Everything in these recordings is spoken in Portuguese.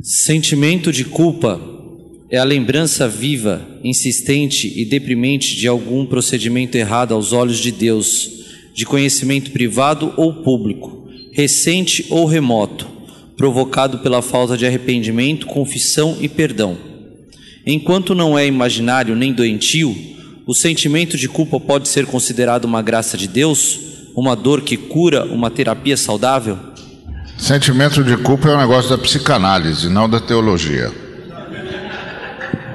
Sentimento de culpa é a lembrança viva, insistente e deprimente de algum procedimento errado aos olhos de Deus, de conhecimento privado ou público, recente ou remoto, provocado pela falta de arrependimento, confissão e perdão. Enquanto não é imaginário nem doentio, o sentimento de culpa pode ser considerado uma graça de Deus, uma dor que cura, uma terapia saudável? Sentimento de culpa é um negócio da psicanálise, não da teologia.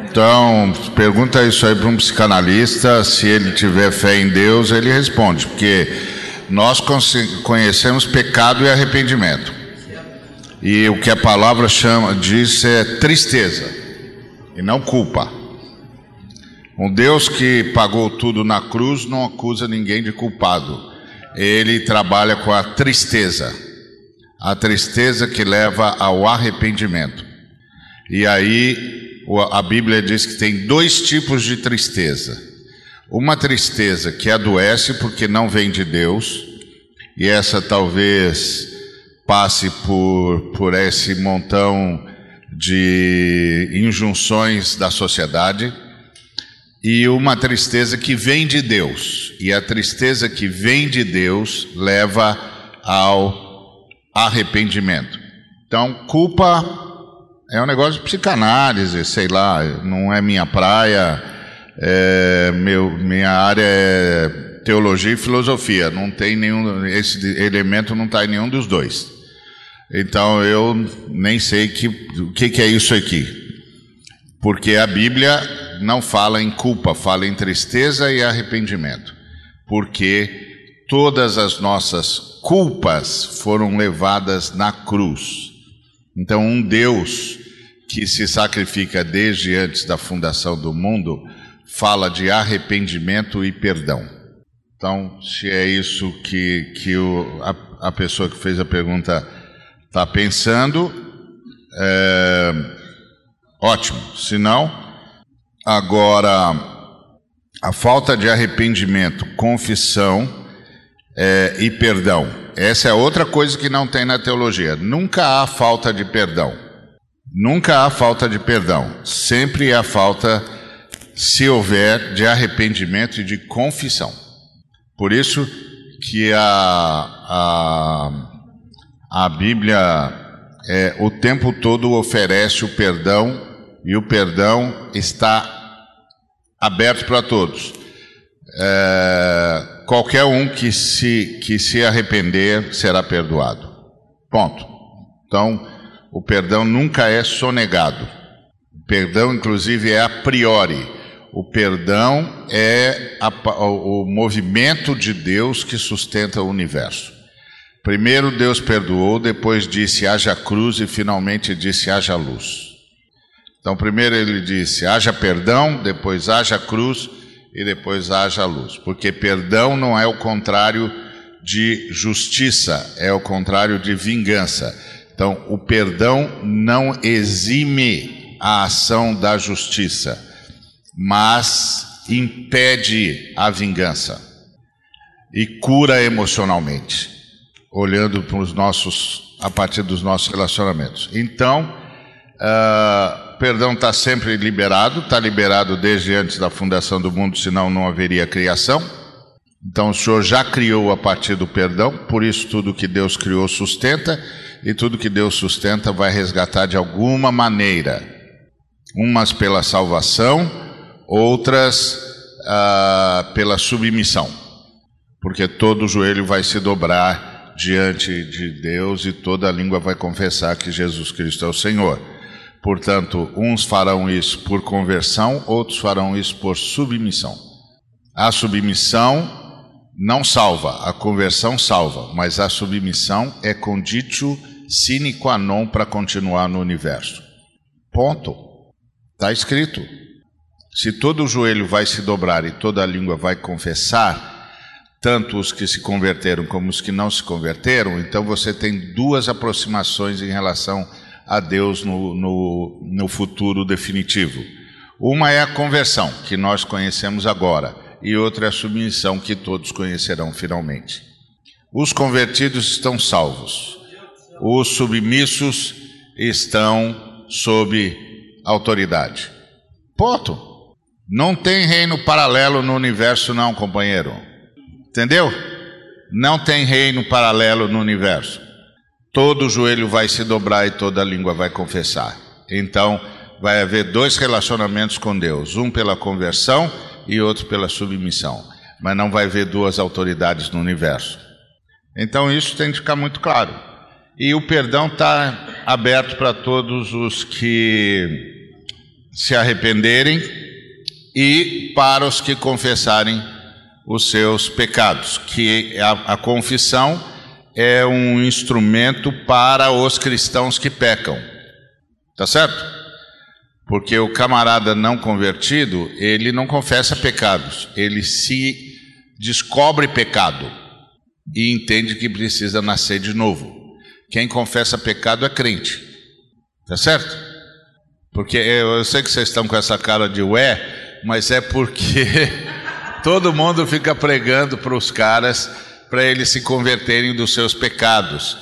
Então, pergunta isso aí para um psicanalista, se ele tiver fé em Deus, ele responde, porque nós conhecemos pecado e arrependimento. E o que a palavra chama diz é tristeza e não culpa. Um Deus que pagou tudo na cruz não acusa ninguém de culpado. Ele trabalha com a tristeza. A tristeza que leva ao arrependimento. E aí a Bíblia diz que tem dois tipos de tristeza. Uma tristeza que adoece porque não vem de Deus, e essa talvez passe por, por esse montão de injunções da sociedade, e uma tristeza que vem de Deus, e a tristeza que vem de Deus leva ao arrependimento. Então, culpa é um negócio de psicanálise, sei lá, não é minha praia, é, meu, minha área é teologia e filosofia, não tem nenhum, esse elemento não está em nenhum dos dois. Então eu nem sei que, o que, que é isso aqui, porque a Bíblia não fala em culpa, fala em tristeza e arrependimento, porque todas as nossas culpas foram levadas na cruz. Então, um Deus que se sacrifica desde antes da fundação do mundo, fala de arrependimento e perdão. Então, se é isso que, que o, a, a pessoa que fez a pergunta está pensando, é, ótimo. Se não, agora, a falta de arrependimento, confissão é, e perdão. Essa é outra coisa que não tem na teologia. Nunca há falta de perdão. Nunca há falta de perdão, sempre há falta, se houver, de arrependimento e de confissão. Por isso que a, a, a Bíblia é, o tempo todo oferece o perdão e o perdão está aberto para todos. É, qualquer um que se, que se arrepender será perdoado. Ponto. Então, o perdão nunca é sonegado. O perdão, inclusive, é a priori. O perdão é a, o movimento de Deus que sustenta o universo. Primeiro Deus perdoou, depois disse haja cruz e finalmente disse haja luz. Então, primeiro ele disse haja perdão, depois haja cruz e depois haja luz. Porque perdão não é o contrário de justiça, é o contrário de vingança. Então, o perdão não exime a ação da justiça, mas impede a vingança e cura emocionalmente, olhando para os nossos, a partir dos nossos relacionamentos. Então, uh, perdão está sempre liberado, está liberado desde antes da fundação do mundo, senão não haveria criação. Então, o Senhor já criou a partir do perdão, por isso tudo que Deus criou sustenta e tudo que Deus sustenta vai resgatar de alguma maneira, umas pela salvação, outras ah, pela submissão, porque todo joelho vai se dobrar diante de Deus e toda língua vai confessar que Jesus Cristo é o Senhor. Portanto, uns farão isso por conversão, outros farão isso por submissão. A submissão não salva, a conversão salva, mas a submissão é conditio sine qua non para continuar no universo. Ponto. Está escrito. Se todo o joelho vai se dobrar e toda a língua vai confessar, tanto os que se converteram como os que não se converteram, então você tem duas aproximações em relação a Deus no, no, no futuro definitivo. Uma é a conversão, que nós conhecemos agora, e outra é a submissão, que todos conhecerão finalmente. Os convertidos estão salvos, os submissos estão sob autoridade. Ponto. Não tem reino paralelo no universo, não, companheiro. Entendeu? Não tem reino paralelo no universo. Todo joelho vai se dobrar e toda língua vai confessar. Então, vai haver dois relacionamentos com Deus: um pela conversão e outro pela submissão. Mas não vai haver duas autoridades no universo. Então, isso tem que ficar muito claro. E o perdão está aberto para todos os que se arrependerem e para os que confessarem os seus pecados, que a, a confissão é um instrumento para os cristãos que pecam. Tá certo? Porque o camarada não convertido, ele não confessa pecados, ele se descobre pecado e entende que precisa nascer de novo. Quem confessa pecado é crente. Tá certo? Porque eu sei que vocês estão com essa cara de ué, mas é porque todo mundo fica pregando para os caras para eles se converterem dos seus pecados.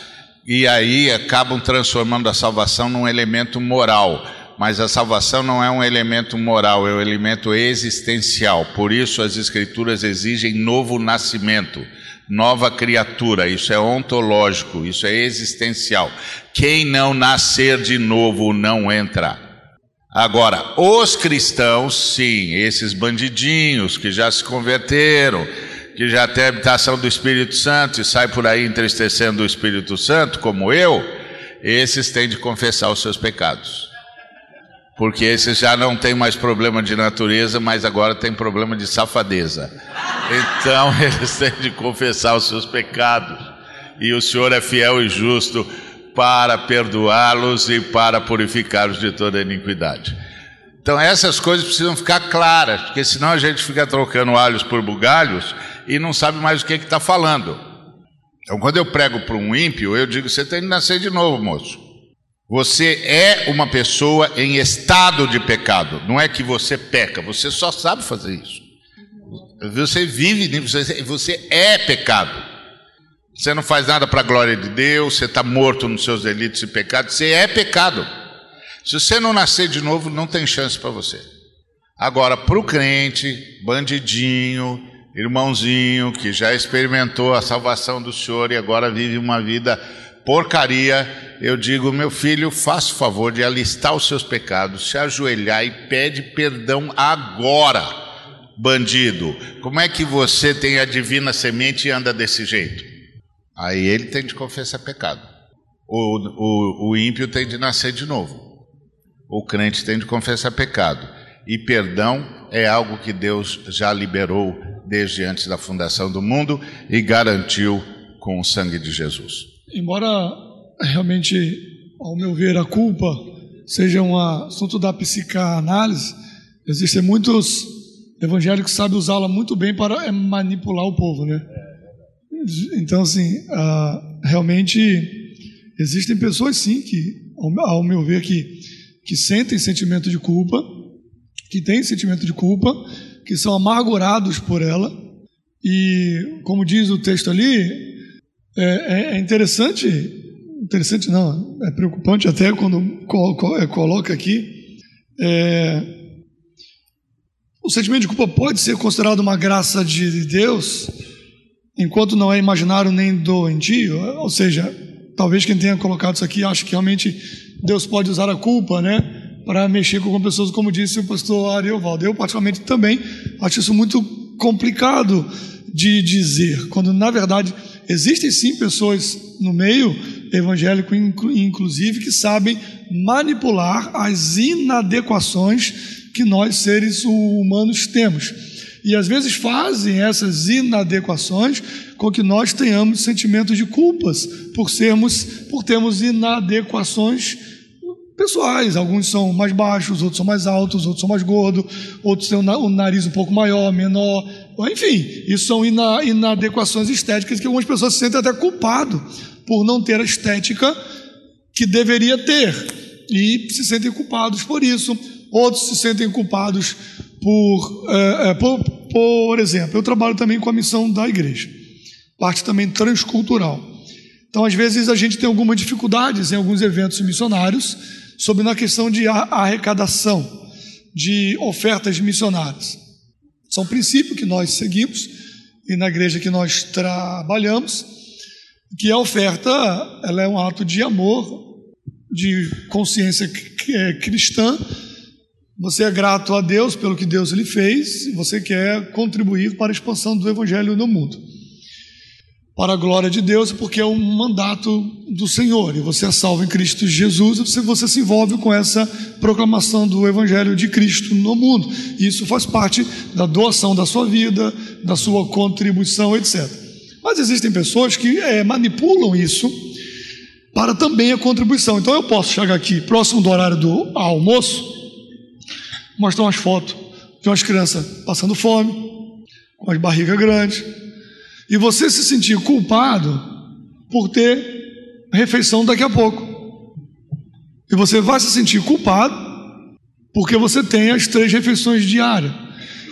E aí acabam transformando a salvação num elemento moral. Mas a salvação não é um elemento moral, é um elemento existencial. Por isso as escrituras exigem novo nascimento nova criatura, isso é ontológico, isso é existencial. Quem não nascer de novo não entra. Agora, os cristãos, sim, esses bandidinhos que já se converteram, que já têm habitação do Espírito Santo e sai por aí entristecendo o Espírito Santo, como eu, esses têm de confessar os seus pecados porque esses já não tem mais problema de natureza, mas agora tem problema de safadeza. Então eles têm de confessar os seus pecados, e o Senhor é fiel e justo para perdoá-los e para purificá-los de toda iniquidade. Então essas coisas precisam ficar claras, porque senão a gente fica trocando alhos por bugalhos e não sabe mais o que é está falando. Então quando eu prego para um ímpio, eu digo: você tem de nascer de novo, moço. Você é uma pessoa em estado de pecado. Não é que você peca, você só sabe fazer isso. Você vive, você é pecado. Você não faz nada para a glória de Deus, você está morto nos seus delitos e pecados, você é pecado. Se você não nascer de novo, não tem chance para você. Agora, para o crente, bandidinho, irmãozinho, que já experimentou a salvação do Senhor e agora vive uma vida porcaria, eu digo, meu filho, faça o favor de alistar os seus pecados, se ajoelhar e pede perdão agora, bandido. Como é que você tem a divina semente e anda desse jeito? Aí ele tem de confessar pecado. O, o, o ímpio tem de nascer de novo. O crente tem de confessar pecado. E perdão é algo que Deus já liberou desde antes da fundação do mundo e garantiu com o sangue de Jesus. Embora realmente, ao meu ver, a culpa seja um assunto da psicanálise, existem muitos evangélicos que sabem usá-la muito bem para é, manipular o povo, né? Então, assim, realmente existem pessoas, sim, que, ao meu ver, que, que sentem sentimento de culpa, que têm sentimento de culpa, que são amargurados por ela, e, como diz o texto ali, é, é, é, interessante, interessante não, é preocupante até quando é, coloca aqui. É, o sentimento de culpa pode ser considerado uma graça de Deus, enquanto não é imaginário nem doentio, ou seja, talvez quem tenha colocado isso aqui ache que realmente Deus pode usar a culpa, né, para mexer com pessoas, como disse o pastor Ariovaldo. Eu, particularmente, também acho isso muito complicado de dizer, quando na verdade Existem sim pessoas no meio evangélico, inclusive, que sabem manipular as inadequações que nós seres humanos temos. E às vezes fazem essas inadequações com que nós tenhamos sentimentos de culpas por sermos, por termos inadequações pessoais. Alguns são mais baixos, outros são mais altos, outros são mais gordos, outros têm o nariz um pouco maior, menor. Enfim, isso são inadequações estéticas que algumas pessoas se sentem até culpado por não ter a estética que deveria ter e se sentem culpados por isso. Outros se sentem culpados por, é, é, por, por exemplo, eu trabalho também com a missão da igreja, parte também transcultural. Então, às vezes, a gente tem algumas dificuldades em alguns eventos missionários sobre na questão de arrecadação de ofertas missionárias. São princípios que nós seguimos e na igreja que nós trabalhamos, que a oferta ela é um ato de amor, de consciência é cristã. Você é grato a Deus pelo que Deus lhe fez você quer contribuir para a expansão do evangelho no mundo para a glória de Deus, porque é um mandato do Senhor, e você é salvo em Cristo Jesus, você, você se envolve com essa proclamação do Evangelho de Cristo no mundo. E isso faz parte da doação da sua vida, da sua contribuição, etc. Mas existem pessoas que é, manipulam isso para também a contribuição. Então eu posso chegar aqui, próximo do horário do almoço, mostrar umas fotos de umas crianças passando fome, com as barrigas grandes, e você se sentir culpado por ter refeição daqui a pouco. E você vai se sentir culpado porque você tem as três refeições diárias.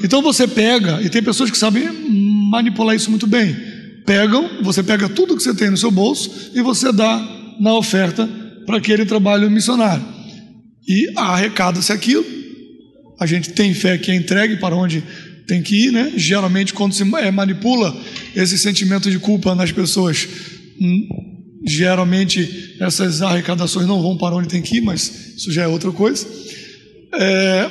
Então você pega, e tem pessoas que sabem manipular isso muito bem. Pegam, você pega tudo que você tem no seu bolso e você dá na oferta para aquele trabalho missionário. E arrecada-se aquilo. A gente tem fé que é entregue para onde tem que ir, né? Geralmente, quando se é, manipula esse sentimento de culpa nas pessoas, hum, geralmente essas arrecadações não vão para onde tem que ir, mas isso já é outra coisa. É,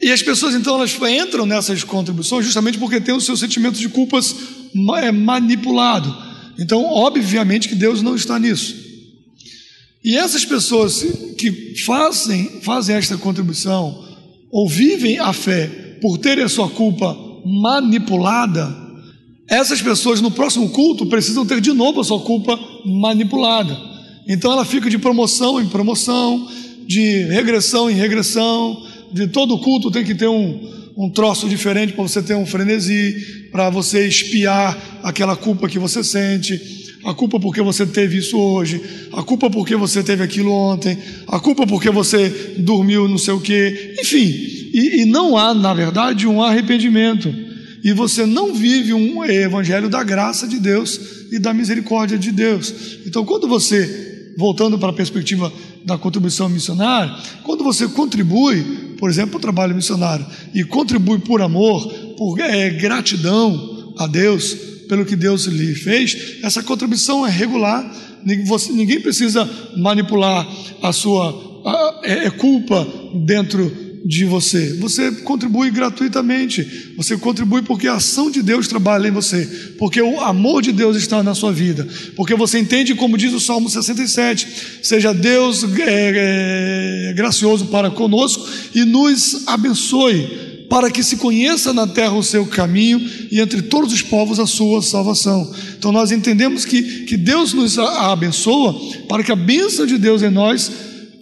e as pessoas então elas entram nessas contribuições justamente porque tem o seu sentimento de culpas é, manipulado. Então, obviamente que Deus não está nisso. E essas pessoas que fazem, fazem esta contribuição ou vivem a fé por terem a sua culpa manipulada, essas pessoas no próximo culto precisam ter de novo a sua culpa manipulada. Então ela fica de promoção em promoção, de regressão em regressão, de todo culto tem que ter um, um troço diferente para você ter um frenesi, para você espiar aquela culpa que você sente, a culpa porque você teve isso hoje, a culpa porque você teve aquilo ontem, a culpa porque você dormiu não sei o quê, enfim, e, e não há, na verdade, um arrependimento. E você não vive um evangelho da graça de Deus e da misericórdia de Deus. Então, quando você, voltando para a perspectiva da contribuição missionária, quando você contribui, por exemplo, para o trabalho missionário, e contribui por amor, por é, gratidão a Deus, pelo que Deus lhe fez, essa contribuição é regular, ninguém precisa manipular a sua a, é, é culpa dentro de você. Você contribui gratuitamente. Você contribui porque a ação de Deus trabalha em você, porque o amor de Deus está na sua vida, porque você entende, como diz o Salmo 67, seja Deus é, é, gracioso para conosco e nos abençoe para que se conheça na terra o seu caminho e entre todos os povos a sua salvação. Então nós entendemos que, que Deus nos abençoa para que a bênção de Deus em nós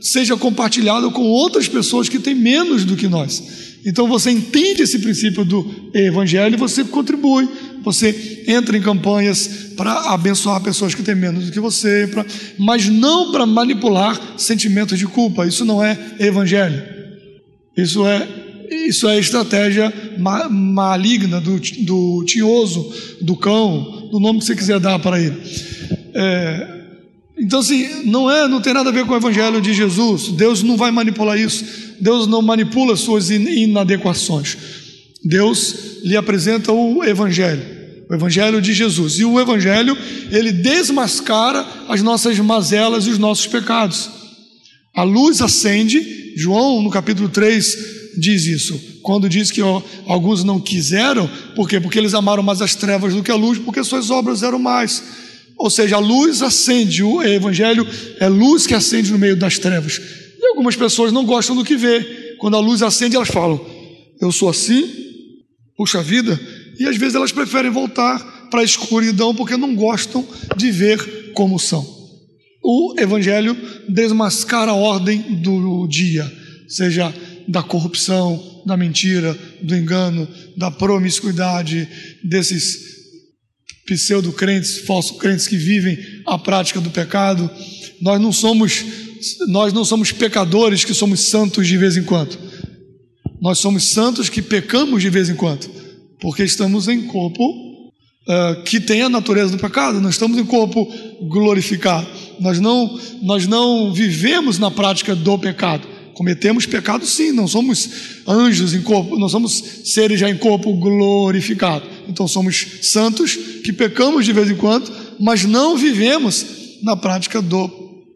seja compartilhado com outras pessoas que têm menos do que nós. Então você entende esse princípio do evangelho e você contribui, você entra em campanhas para abençoar pessoas que têm menos do que você, pra, mas não para manipular sentimentos de culpa. Isso não é evangelho. Isso é isso é estratégia ma maligna do, do tinhoso, do cão, do nome que você quiser dar para ele. É, então, assim, não é, não tem nada a ver com o Evangelho de Jesus. Deus não vai manipular isso. Deus não manipula suas inadequações. Deus lhe apresenta o Evangelho, o Evangelho de Jesus. E o Evangelho, ele desmascara as nossas mazelas e os nossos pecados. A luz acende, João, no capítulo 3, diz isso. Quando diz que ó, alguns não quiseram, por quê? Porque eles amaram mais as trevas do que a luz, porque suas obras eram mais. Ou seja, a luz acende, o evangelho é luz que acende no meio das trevas. E algumas pessoas não gostam do que vê. Quando a luz acende, elas falam: Eu sou assim, puxa vida. E às vezes elas preferem voltar para a escuridão porque não gostam de ver como são. O evangelho desmascara a ordem do dia, seja da corrupção, da mentira, do engano, da promiscuidade, desses pseudo-crentes, falsos crentes que vivem a prática do pecado. Nós não somos nós não somos pecadores que somos santos de vez em quando. Nós somos santos que pecamos de vez em quando, porque estamos em corpo uh, que tem a natureza do pecado, nós estamos em corpo glorificado. Nós não, nós não vivemos na prática do pecado. Cometemos pecado sim, não somos anjos em corpo, não somos seres já em corpo glorificado. Então somos santos que pecamos de vez em quando, mas não vivemos na prática do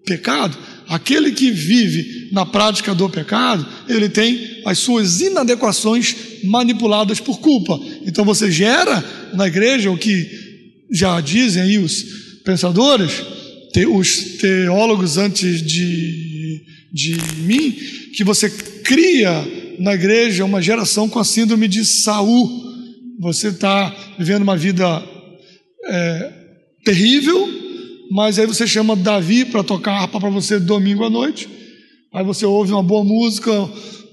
pecado. Aquele que vive na prática do pecado, ele tem as suas inadequações manipuladas por culpa. Então você gera na igreja o que já dizem aí os pensadores, os teólogos antes de, de mim, que você cria na igreja uma geração com a síndrome de Saul. Você está vivendo uma vida é, terrível, mas aí você chama Davi para tocar harpa para você domingo à noite. Aí você ouve uma boa música,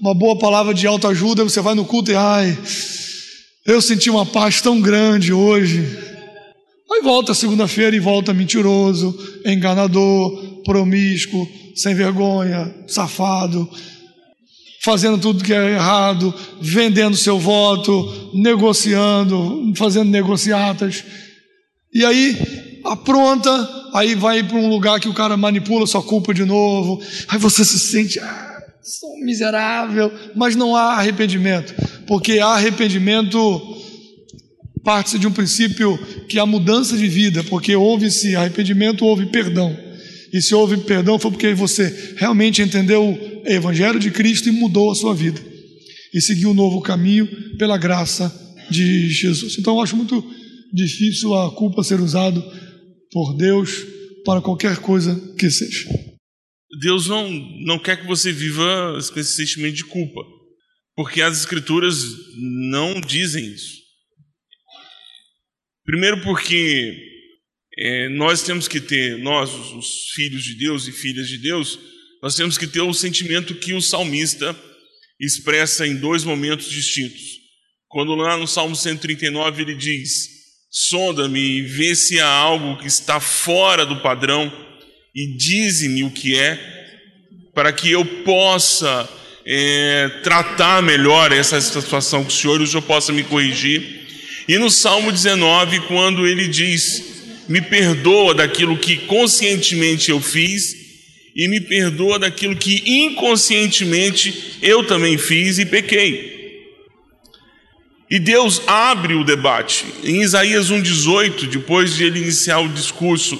uma boa palavra de autoajuda, você vai no culto e ai, eu senti uma paz tão grande hoje. Aí volta segunda-feira e volta mentiroso, enganador, promíscuo, sem vergonha, safado, fazendo tudo que é errado, vendendo seu voto, negociando, fazendo negociatas. E aí apronta, aí vai para um lugar que o cara manipula sua culpa de novo, aí você se sente, ah, sou miserável, mas não há arrependimento, porque há arrependimento parte de um princípio que há mudança de vida, porque houve-se arrependimento, houve perdão. E se houve perdão foi porque você realmente entendeu o evangelho de Cristo e mudou a sua vida. E seguiu um novo caminho pela graça de Jesus. Então eu acho muito difícil a culpa ser usada por Deus para qualquer coisa que seja. Deus não, não quer que você viva com esse sentimento de culpa, porque as Escrituras não dizem isso. Primeiro, porque é, nós temos que ter, nós, os filhos de Deus e filhas de Deus, nós temos que ter o sentimento que o salmista expressa em dois momentos distintos. Quando lá no Salmo 139 ele diz: sonda-me e vê se há algo que está fora do padrão e dize-me o que é, para que eu possa é, tratar melhor essa situação com o Senhor e o Senhor possa me corrigir. E no Salmo 19, quando ele diz: Me perdoa daquilo que conscientemente eu fiz e me perdoa daquilo que inconscientemente eu também fiz e pequei. E Deus abre o debate. Em Isaías 1,18, depois de ele iniciar o discurso,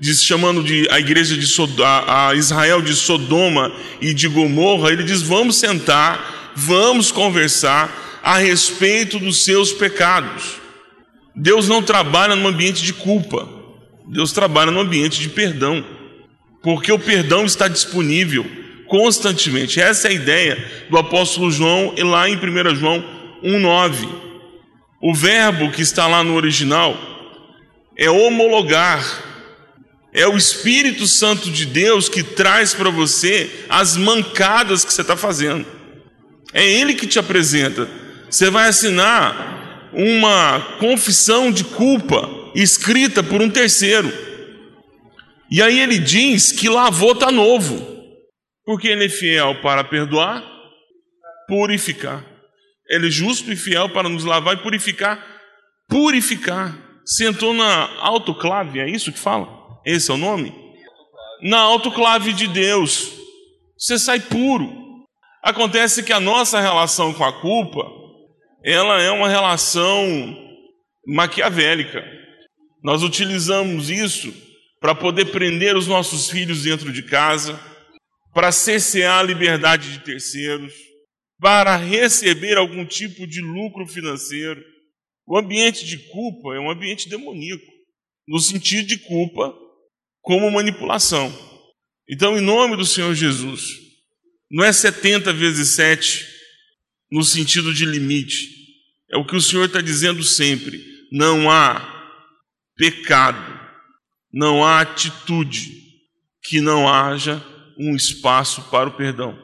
diz, chamando de, a igreja de a, a Israel de Sodoma e de Gomorra, ele diz: Vamos sentar, vamos conversar a respeito dos seus pecados. Deus não trabalha num ambiente de culpa, Deus trabalha num ambiente de perdão, porque o perdão está disponível constantemente. Essa é a ideia do apóstolo João, e lá em 1 João 1,9. O verbo que está lá no original é homologar. É o Espírito Santo de Deus que traz para você as mancadas que você está fazendo. É Ele que te apresenta. Você vai assinar uma confissão de culpa escrita por um terceiro. E aí ele diz que lavou está novo, porque ele é fiel para perdoar, purificar. Ele é justo e fiel para nos lavar e purificar. Purificar. Sentou na autoclave, é isso que fala? Esse é o nome? Na autoclave de Deus. Você sai puro. Acontece que a nossa relação com a culpa, ela é uma relação maquiavélica. Nós utilizamos isso para poder prender os nossos filhos dentro de casa, para cercear a liberdade de terceiros para receber algum tipo de lucro financeiro. O ambiente de culpa é um ambiente demoníaco, no sentido de culpa como manipulação. Então, em nome do Senhor Jesus, não é 70 vezes 7 no sentido de limite, é o que o Senhor está dizendo sempre: não há pecado, não há atitude que não haja um espaço para o perdão.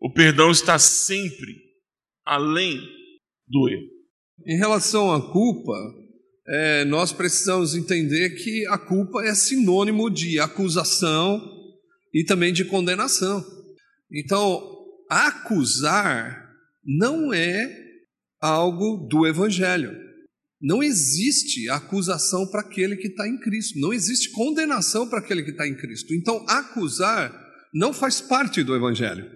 O perdão está sempre além do erro. Em relação à culpa, é, nós precisamos entender que a culpa é sinônimo de acusação e também de condenação. Então, acusar não é algo do Evangelho. Não existe acusação para aquele que está em Cristo, não existe condenação para aquele que está em Cristo. Então, acusar não faz parte do Evangelho.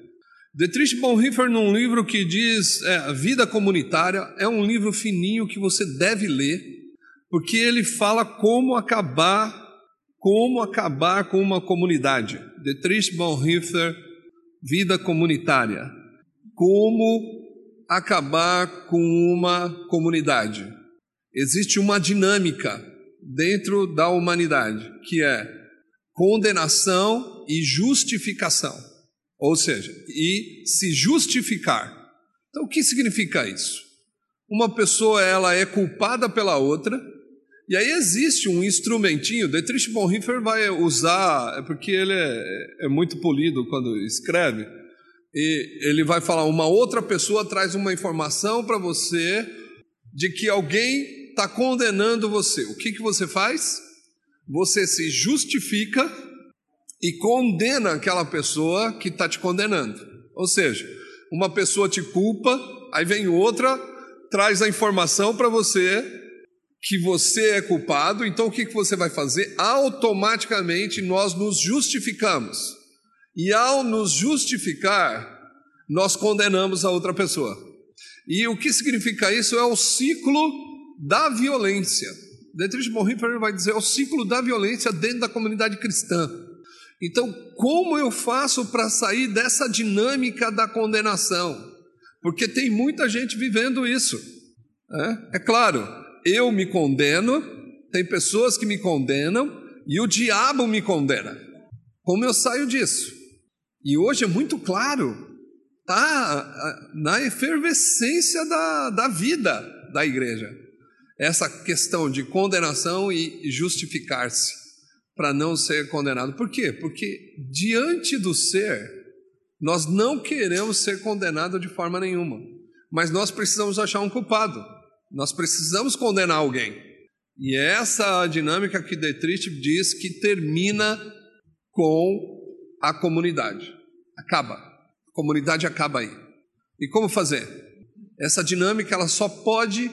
Dietrich Bonhoeffer, num livro que diz é, Vida Comunitária, é um livro fininho que você deve ler, porque ele fala como acabar, como acabar com uma comunidade. Dietrich Bonhoeffer, Vida Comunitária. Como acabar com uma comunidade. Existe uma dinâmica dentro da humanidade, que é condenação e justificação. Ou seja, e se justificar. Então, o que significa isso? Uma pessoa ela é culpada pela outra, e aí existe um instrumentinho, Dietrich Bonhoeffer vai usar, é porque ele é, é muito polido quando escreve, e ele vai falar, uma outra pessoa traz uma informação para você de que alguém está condenando você. O que, que você faz? Você se justifica e condena aquela pessoa que está te condenando. Ou seja, uma pessoa te culpa, aí vem outra, traz a informação para você que você é culpado, então o que, que você vai fazer? Automaticamente nós nos justificamos. E ao nos justificar, nós condenamos a outra pessoa. E o que significa isso? É o ciclo da violência. Dietrich Bonhoeffer vai dizer é o ciclo da violência dentro da comunidade cristã. Então, como eu faço para sair dessa dinâmica da condenação? Porque tem muita gente vivendo isso. É, é claro, eu me condeno, tem pessoas que me condenam e o diabo me condena. Como eu saio disso? E hoje é muito claro, tá na efervescência da, da vida da igreja essa questão de condenação e justificar-se para não ser condenado. Por quê? Porque diante do ser, nós não queremos ser condenados de forma nenhuma, mas nós precisamos achar um culpado, nós precisamos condenar alguém. E essa dinâmica que Dietrich diz que termina com a comunidade. Acaba. A comunidade acaba aí. E como fazer? Essa dinâmica ela só pode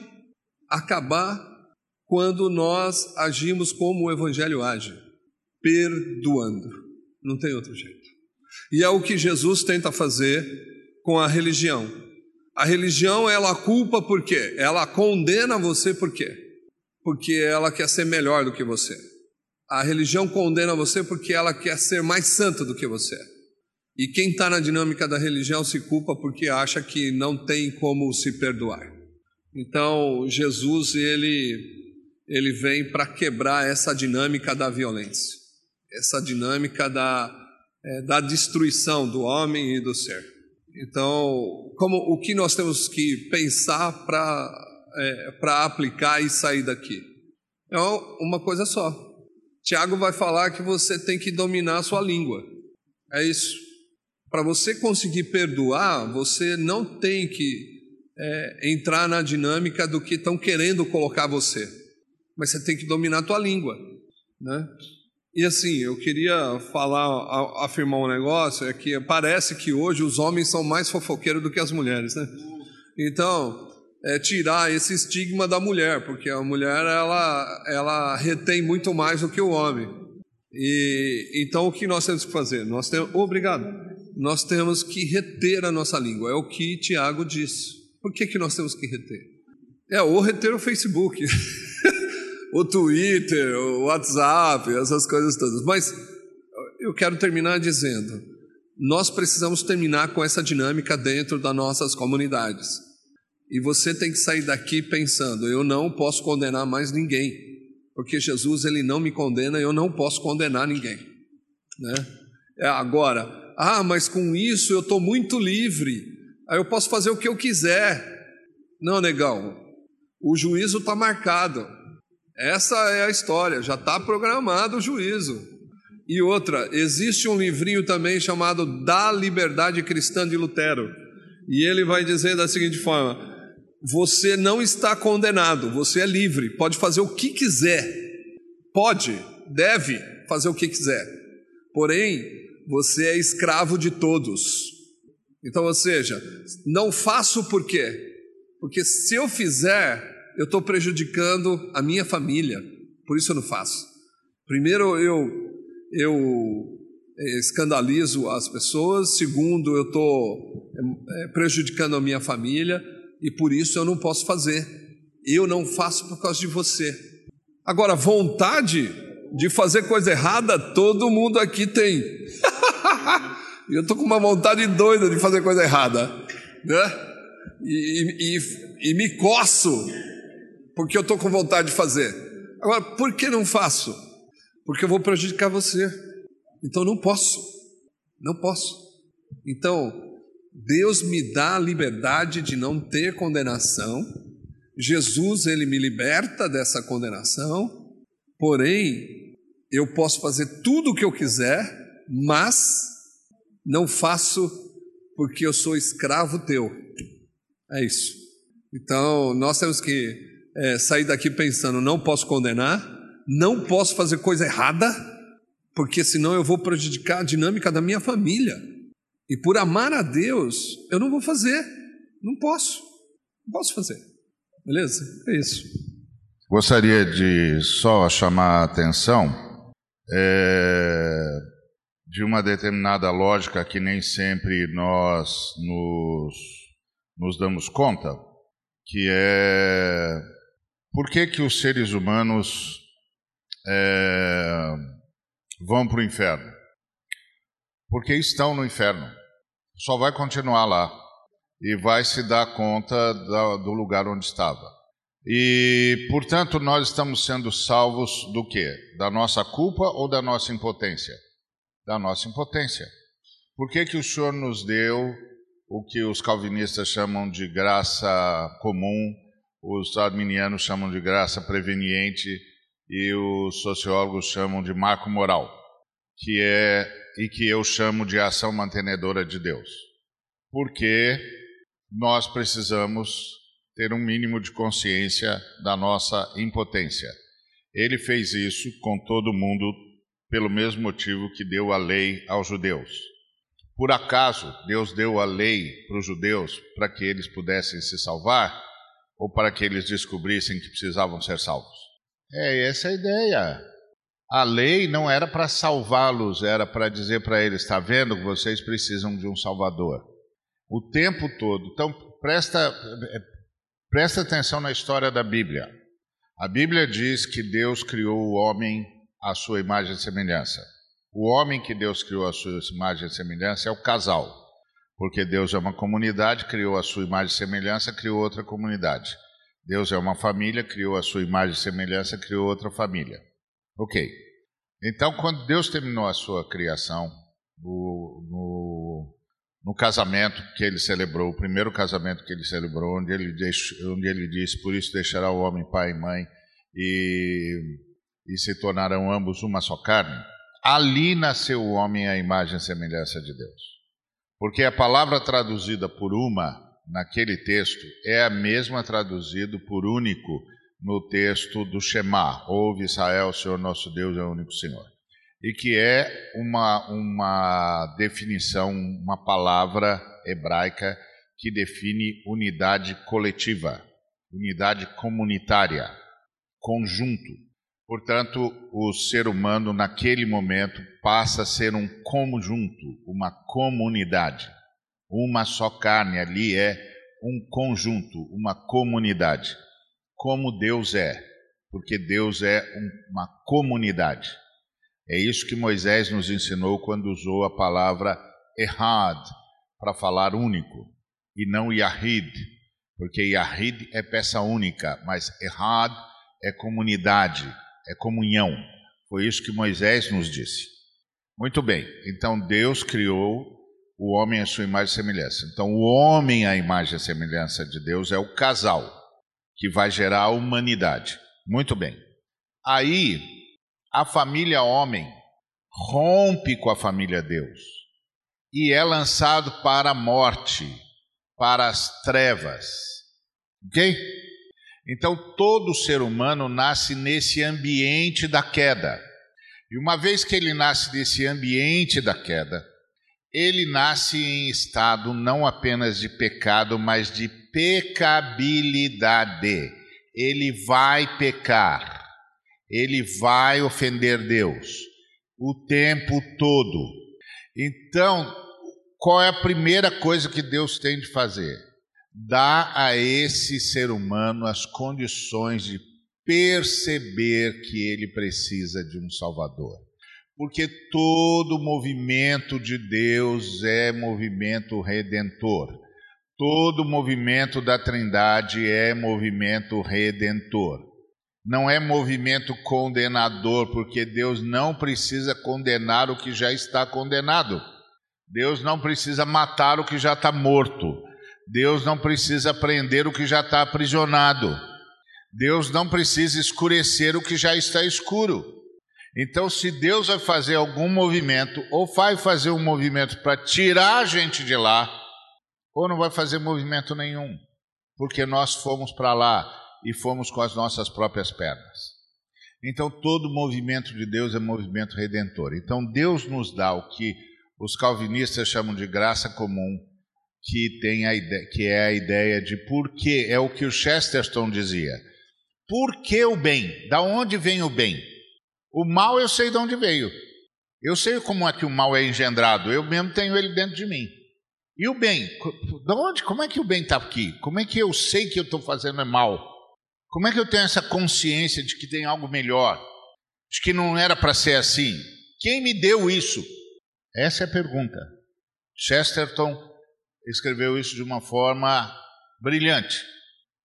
acabar quando nós agimos como o Evangelho age, perdoando. Não tem outro jeito. E é o que Jesus tenta fazer com a religião. A religião, ela culpa por quê? Ela condena você por quê? Porque ela quer ser melhor do que você. A religião condena você porque ela quer ser mais santa do que você. E quem está na dinâmica da religião se culpa porque acha que não tem como se perdoar. Então, Jesus ele ele vem para quebrar essa dinâmica da violência, essa dinâmica da, é, da destruição do homem e do ser. Então, como o que nós temos que pensar para é, aplicar e sair daqui? É uma coisa só. Tiago vai falar que você tem que dominar a sua língua. É isso. Para você conseguir perdoar, você não tem que é, entrar na dinâmica do que estão querendo colocar você, mas você tem que dominar a tua língua, né? E assim, eu queria falar, afirmar um negócio, é que parece que hoje os homens são mais fofoqueiros do que as mulheres, né? Então, é tirar esse estigma da mulher, porque a mulher ela, ela retém muito mais do que o homem. E então o que nós temos que fazer? Nós temos, obrigado. Nós temos que reter a nossa língua. É o que Tiago disse. Por que, que nós temos que reter? É, ou reter o Facebook, o Twitter, o WhatsApp, essas coisas todas. Mas eu quero terminar dizendo: nós precisamos terminar com essa dinâmica dentro das nossas comunidades. E você tem que sair daqui pensando: eu não posso condenar mais ninguém, porque Jesus ele não me condena, eu não posso condenar ninguém. Né? É, agora, ah, mas com isso eu estou muito livre. Aí eu posso fazer o que eu quiser. Não, negão, o juízo está marcado. Essa é a história, já está programado o juízo. E outra, existe um livrinho também chamado Da Liberdade Cristã de Lutero. E ele vai dizer da seguinte forma: você não está condenado, você é livre, pode fazer o que quiser. Pode, deve fazer o que quiser. Porém, você é escravo de todos. Então, ou seja, não faço por quê? Porque se eu fizer, eu estou prejudicando a minha família, por isso eu não faço. Primeiro, eu, eu é, escandalizo as pessoas, segundo, eu estou é, prejudicando a minha família e por isso eu não posso fazer. Eu não faço por causa de você. Agora, vontade de fazer coisa errada, todo mundo aqui tem. eu estou com uma vontade doida de fazer coisa errada, né? E, e, e me coço porque eu estou com vontade de fazer. Agora, por que não faço? Porque eu vou prejudicar você. Então não posso, não posso. Então, Deus me dá a liberdade de não ter condenação. Jesus, ele me liberta dessa condenação. Porém, eu posso fazer tudo o que eu quiser, mas não faço porque eu sou escravo teu. É isso. Então, nós temos que é, sair daqui pensando: não posso condenar, não posso fazer coisa errada porque senão eu vou prejudicar a dinâmica da minha família. E por amar a Deus, eu não vou fazer. Não posso. Não posso fazer. Beleza? É isso. Gostaria de só chamar a atenção é, de uma determinada lógica que nem sempre nós nos, nos damos conta, que é por que, que os seres humanos é, vão para o inferno? Porque estão no inferno. Só vai continuar lá e vai se dar conta do lugar onde estava. E, portanto, nós estamos sendo salvos do quê? Da nossa culpa ou da nossa impotência? Da nossa impotência. Por que, que o Senhor nos deu o que os calvinistas chamam de graça comum, os arminianos chamam de graça preveniente e os sociólogos chamam de marco moral, que é e que eu chamo de ação mantenedora de Deus. Porque nós precisamos ter um mínimo de consciência da nossa impotência. Ele fez isso com todo mundo pelo mesmo motivo que deu a lei aos judeus. Por acaso Deus deu a lei para os judeus para que eles pudessem se salvar ou para que eles descobrissem que precisavam ser salvos? É essa a ideia. A lei não era para salvá-los, era para dizer para eles: está vendo que vocês precisam de um Salvador. O tempo todo. Então, presta, presta atenção na história da Bíblia. A Bíblia diz que Deus criou o homem à sua imagem e semelhança. O homem que Deus criou à sua imagem e semelhança é o casal, porque Deus é uma comunidade, criou a sua imagem e semelhança, criou outra comunidade. Deus é uma família, criou a sua imagem e semelhança, criou outra família. Ok. Então, quando Deus terminou a sua criação, no, no, no, casamento que ele celebrou, o primeiro casamento que ele celebrou, onde ele, deixou, onde ele disse: Por isso deixará o homem pai e mãe, e, e se tornarão ambos uma só carne. Ali nasceu o homem à imagem e semelhança de Deus. Porque a palavra traduzida por uma naquele texto é a mesma traduzida por único no texto do Shema, ouve Israel, o Senhor nosso Deus é o único Senhor. E que é uma, uma definição, uma palavra hebraica que define unidade coletiva, unidade comunitária, conjunto. Portanto, o ser humano, naquele momento, passa a ser um conjunto, uma comunidade. Uma só carne ali é um conjunto, uma comunidade. Como Deus é, porque Deus é uma comunidade. É isso que Moisés nos ensinou quando usou a palavra errad para falar único e não Yahid, porque Yahid é peça única, mas errad é comunidade, é comunhão. Foi isso que Moisés nos disse. Muito bem, então Deus criou o homem à sua imagem e semelhança. Então, o homem à imagem e semelhança de Deus é o casal que vai gerar a humanidade. Muito bem. Aí, a família homem rompe com a família Deus e é lançado para a morte, para as trevas. Ok? Então, todo ser humano nasce nesse ambiente da queda. E uma vez que ele nasce nesse ambiente da queda, ele nasce em estado não apenas de pecado, mas de pecabilidade. ele vai pecar, ele vai ofender Deus o tempo todo. Então, qual é a primeira coisa que Deus tem de fazer? Dar a esse ser humano as condições de perceber que ele precisa de um Salvador. Porque todo movimento de Deus é movimento redentor. Todo movimento da Trindade é movimento redentor. Não é movimento condenador, porque Deus não precisa condenar o que já está condenado. Deus não precisa matar o que já está morto. Deus não precisa prender o que já está aprisionado. Deus não precisa escurecer o que já está escuro. Então, se Deus vai fazer algum movimento, ou vai fazer um movimento para tirar a gente de lá, ou não vai fazer movimento nenhum, porque nós fomos para lá e fomos com as nossas próprias pernas. Então, todo movimento de Deus é movimento redentor. Então, Deus nos dá o que os calvinistas chamam de graça comum, que, tem a ideia, que é a ideia de por que, é o que o Chesterton dizia. Por que o bem? Da onde vem o bem? O mal eu sei de onde veio. Eu sei como é que o mal é engendrado. Eu mesmo tenho ele dentro de mim. E o bem? De onde? Como é que o bem está aqui? Como é que eu sei que eu estou fazendo é mal? Como é que eu tenho essa consciência de que tem algo melhor? De que não era para ser assim? Quem me deu isso? Essa é a pergunta. Chesterton escreveu isso de uma forma brilhante.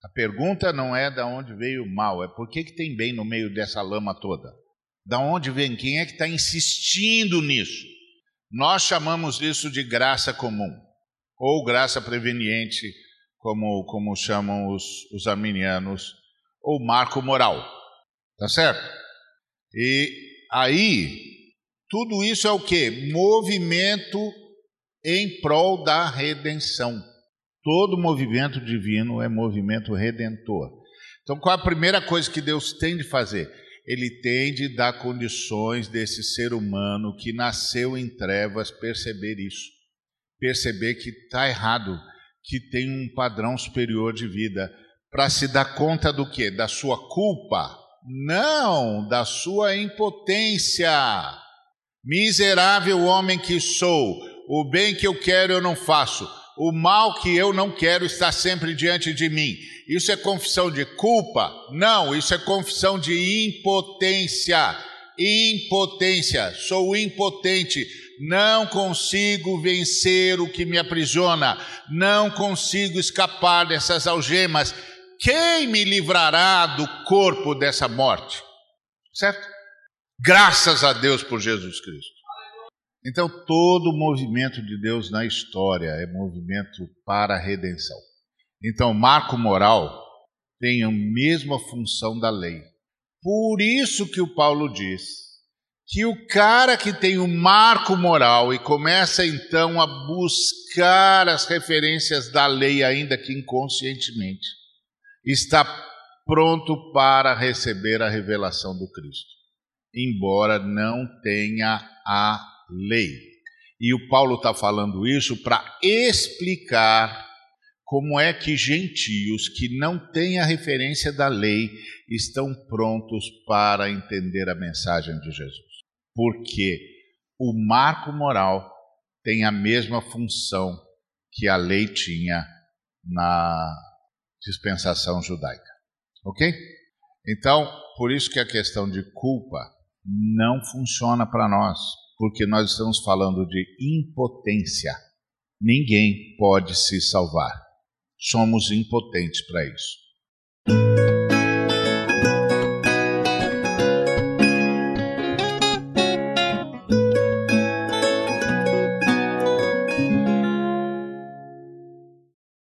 A pergunta não é da onde veio o mal, é por que, que tem bem no meio dessa lama toda? Da onde vem? Quem é que está insistindo nisso? Nós chamamos isso de graça comum, ou graça preveniente, como, como chamam os, os arminianos, ou marco moral. Tá certo? E aí, tudo isso é o que? Movimento em prol da redenção. Todo movimento divino é movimento redentor. Então, qual a primeira coisa que Deus tem de fazer? Ele tem de dar condições desse ser humano que nasceu em trevas perceber isso. Perceber que está errado, que tem um padrão superior de vida. Para se dar conta do que? Da sua culpa? Não, da sua impotência. Miserável homem que sou, o bem que eu quero eu não faço o mal que eu não quero está sempre diante de mim. Isso é confissão de culpa? Não, isso é confissão de impotência. Impotência, sou impotente, não consigo vencer o que me aprisiona, não consigo escapar dessas algemas. Quem me livrará do corpo dessa morte? Certo? Graças a Deus por Jesus Cristo. Então, todo movimento de Deus na história é movimento para a redenção. Então, marco moral tem a mesma função da lei. Por isso que o Paulo diz que o cara que tem o marco moral e começa então a buscar as referências da lei, ainda que inconscientemente, está pronto para receber a revelação do Cristo, embora não tenha a lei. E o Paulo está falando isso para explicar como é que gentios que não têm a referência da lei estão prontos para entender a mensagem de Jesus. Porque o marco moral tem a mesma função que a lei tinha na dispensação judaica. Ok? Então, por isso que a questão de culpa não funciona para nós porque nós estamos falando de impotência. Ninguém pode se salvar. Somos impotentes para isso.